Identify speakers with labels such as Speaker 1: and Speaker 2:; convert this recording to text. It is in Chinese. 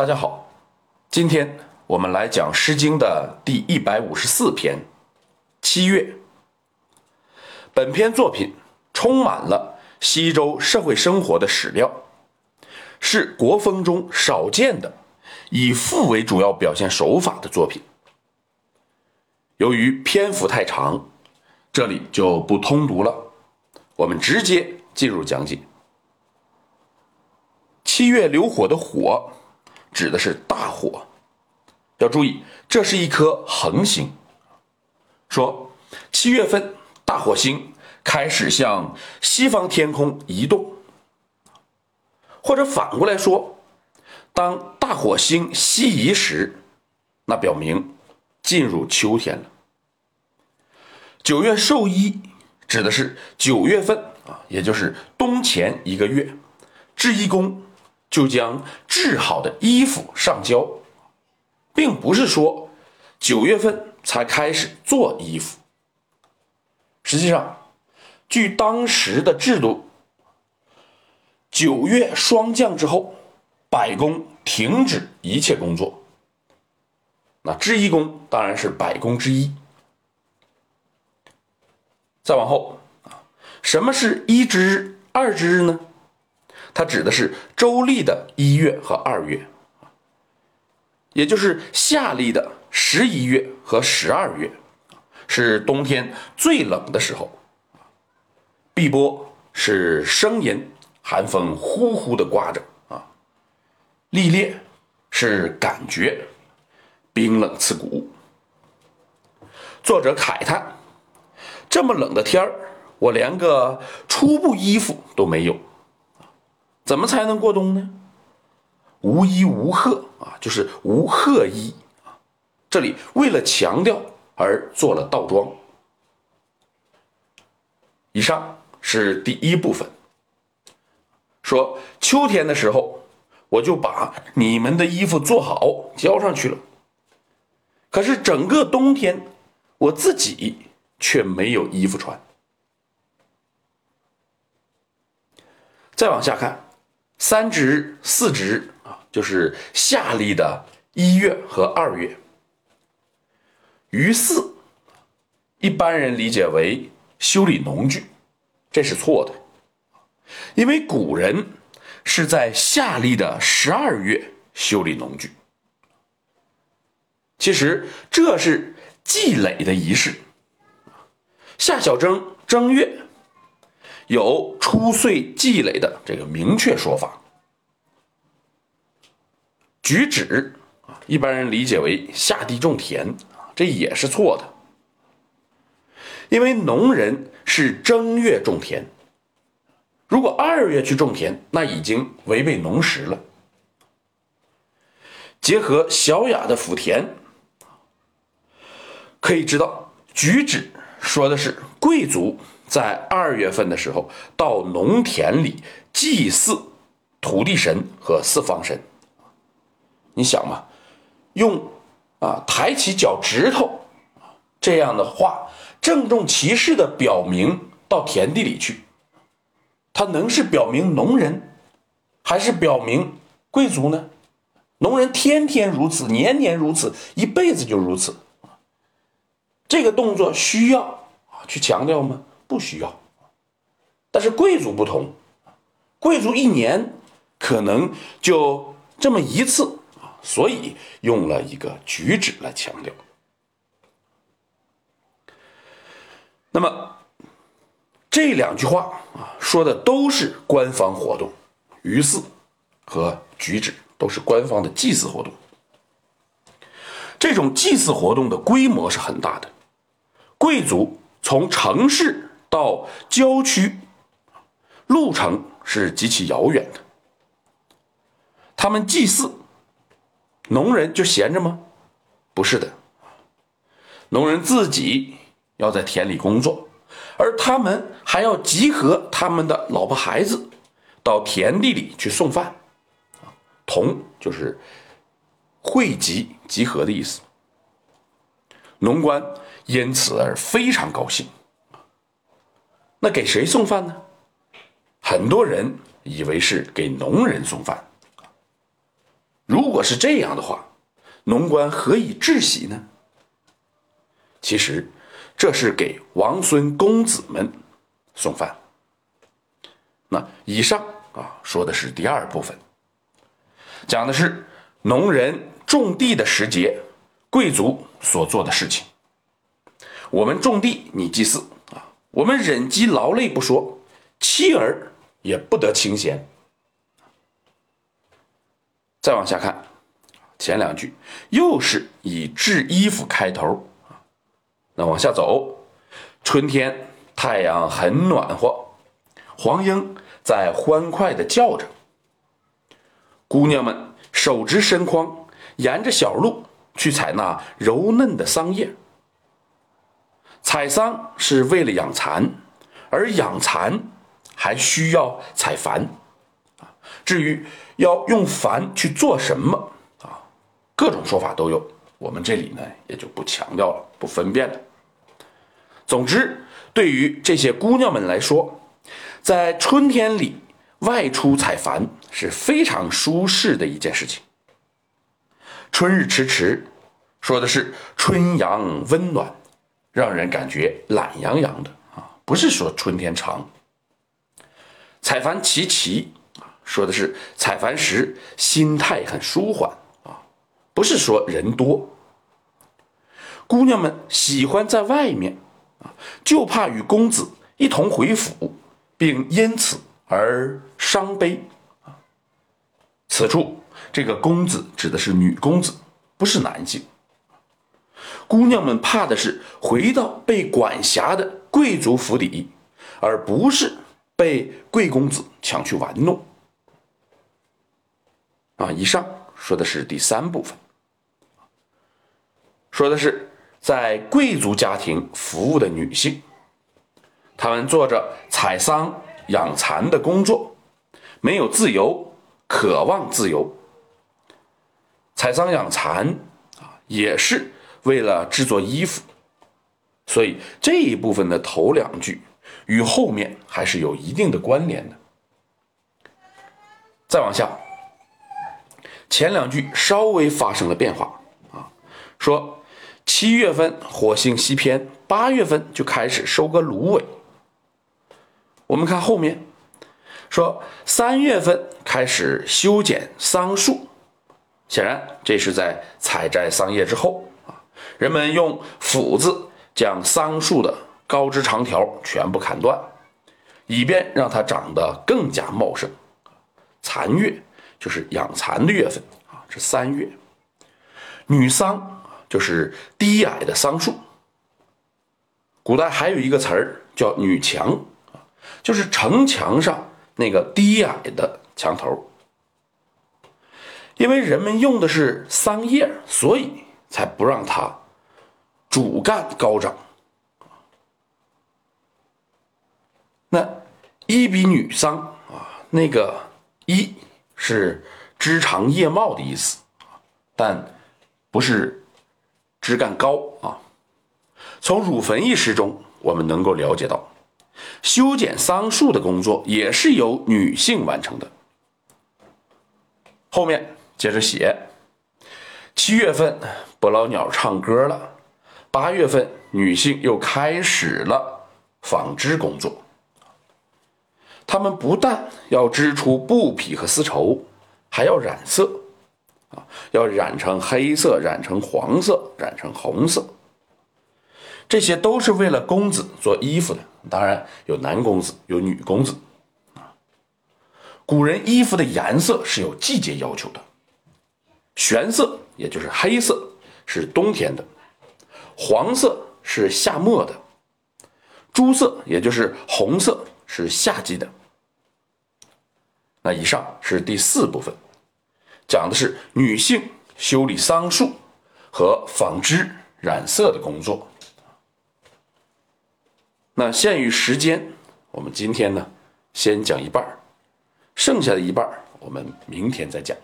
Speaker 1: 大家好，今天我们来讲《诗经》的第一百五十四篇《七月》。本篇作品充满了西周社会生活的史料，是国风中少见的以赋为主要表现手法的作品。由于篇幅太长，这里就不通读了，我们直接进入讲解。七月流火的火。指的是大火，要注意，这是一颗恒星。说七月份大火星开始向西方天空移动，或者反过来说，当大火星西移时，那表明进入秋天了。九月寿衣指的是九月份啊，也就是冬前一个月，制衣工。就将制好的衣服上交，并不是说九月份才开始做衣服。实际上，据当时的制度，九月霜降之后，百工停止一切工作。那织衣工当然是百工之一。再往后啊，什么是一之、二之呢？它指的是周历的一月和二月，也就是夏历的十一月和十二月，是冬天最冷的时候。碧波是声音，寒风呼呼的刮着啊。历练是感觉，冰冷刺骨。作者慨叹：这么冷的天儿，我连个初步衣服都没有。怎么才能过冬呢？无衣无褐啊，就是无褐衣啊。这里为了强调而做了倒装。以上是第一部分，说秋天的时候，我就把你们的衣服做好交上去了。可是整个冬天，我自己却没有衣服穿。再往下看。三值、四值啊，就是夏历的一月和二月。于四，一般人理解为修理农具，这是错的，因为古人是在夏历的十二月修理农具。其实这是祭垒的仪式，夏小正正月。有初岁积累的这个明确说法，举止啊，一般人理解为下地种田啊，这也是错的，因为农人是正月种田，如果二月去种田，那已经违背农时了。结合小雅的福田，可以知道举止说的是贵族。在二月份的时候，到农田里祭祀土地神和四方神。你想嘛，用啊抬起脚趾头这样的话，郑重其事的表明到田地里去，他能是表明农人，还是表明贵族呢？农人天天如此，年年如此，一辈子就如此。这个动作需要啊去强调吗？不需要，但是贵族不同，贵族一年可能就这么一次，所以用了一个举止来强调。那么这两句话啊，说的都是官方活动，于祀和举止都是官方的祭祀活动。这种祭祀活动的规模是很大的，贵族从城市。到郊区，路程是极其遥远的。他们祭祀，农人就闲着吗？不是的，农人自己要在田里工作，而他们还要集合他们的老婆孩子到田地里去送饭。同就是汇集、集合的意思。农官因此而非常高兴。那给谁送饭呢？很多人以为是给农人送饭。如果是这样的话，农官何以治喜呢？其实，这是给王孙公子们送饭。那以上啊，说的是第二部分，讲的是农人种地的时节，贵族所做的事情。我们种地，你祭祀，我们忍饥劳累不说，妻儿也不得清闲。再往下看，前两句又是以制衣服开头。那往下走，春天太阳很暖和，黄莺在欢快的叫着，姑娘们手执深筐，沿着小路去采那柔嫩的桑叶。采桑是为了养蚕，而养蚕还需要采矾啊。至于要用矾去做什么啊，各种说法都有，我们这里呢也就不强调了，不分辨了。总之，对于这些姑娘们来说，在春天里外出采矾是非常舒适的一件事情。春日迟迟，说的是春阳温暖。让人感觉懒洋洋的啊，不是说春天长。采繁齐齐啊，说的是采繁时心态很舒缓啊，不是说人多。姑娘们喜欢在外面啊，就怕与公子一同回府，并因此而伤悲啊。此处这个公子指的是女公子，不是男性。姑娘们怕的是回到被管辖的贵族府邸，而不是被贵公子抢去玩弄。啊，以上说的是第三部分，说的是在贵族家庭服务的女性，她们做着采桑养蚕的工作，没有自由，渴望自由。采桑养蚕啊，也是。为了制作衣服，所以这一部分的头两句与后面还是有一定的关联的。再往下，前两句稍微发生了变化啊，说七月份火星西偏，八月份就开始收割芦苇。我们看后面，说三月份开始修剪桑树，显然这是在采摘桑叶之后。人们用斧子将桑树的高枝长条全部砍断，以便让它长得更加茂盛。蚕月就是养蚕的月份啊，是三月。女桑就是低矮的桑树。古代还有一个词儿叫女墙，就是城墙上那个低矮的墙头。因为人们用的是桑叶，所以才不让它。主干高涨，那一比女桑啊，那个一是枝长叶茂的意思但不是枝干高啊。从《乳坟》一诗中，我们能够了解到，修剪桑树的工作也是由女性完成的。后面接着写，七月份，伯劳鸟唱歌了。八月份，女性又开始了纺织工作。她们不但要织出布匹和丝绸，还要染色，啊，要染成黑色，染成黄色，染成红色。这些都是为了公子做衣服的。当然，有男公子，有女公子。古人衣服的颜色是有季节要求的。玄色，也就是黑色，是冬天的。黄色是夏末的，朱色也就是红色是夏季的。那以上是第四部分，讲的是女性修理桑树和纺织染色的工作。那限于时间，我们今天呢先讲一半剩下的一半我们明天再讲。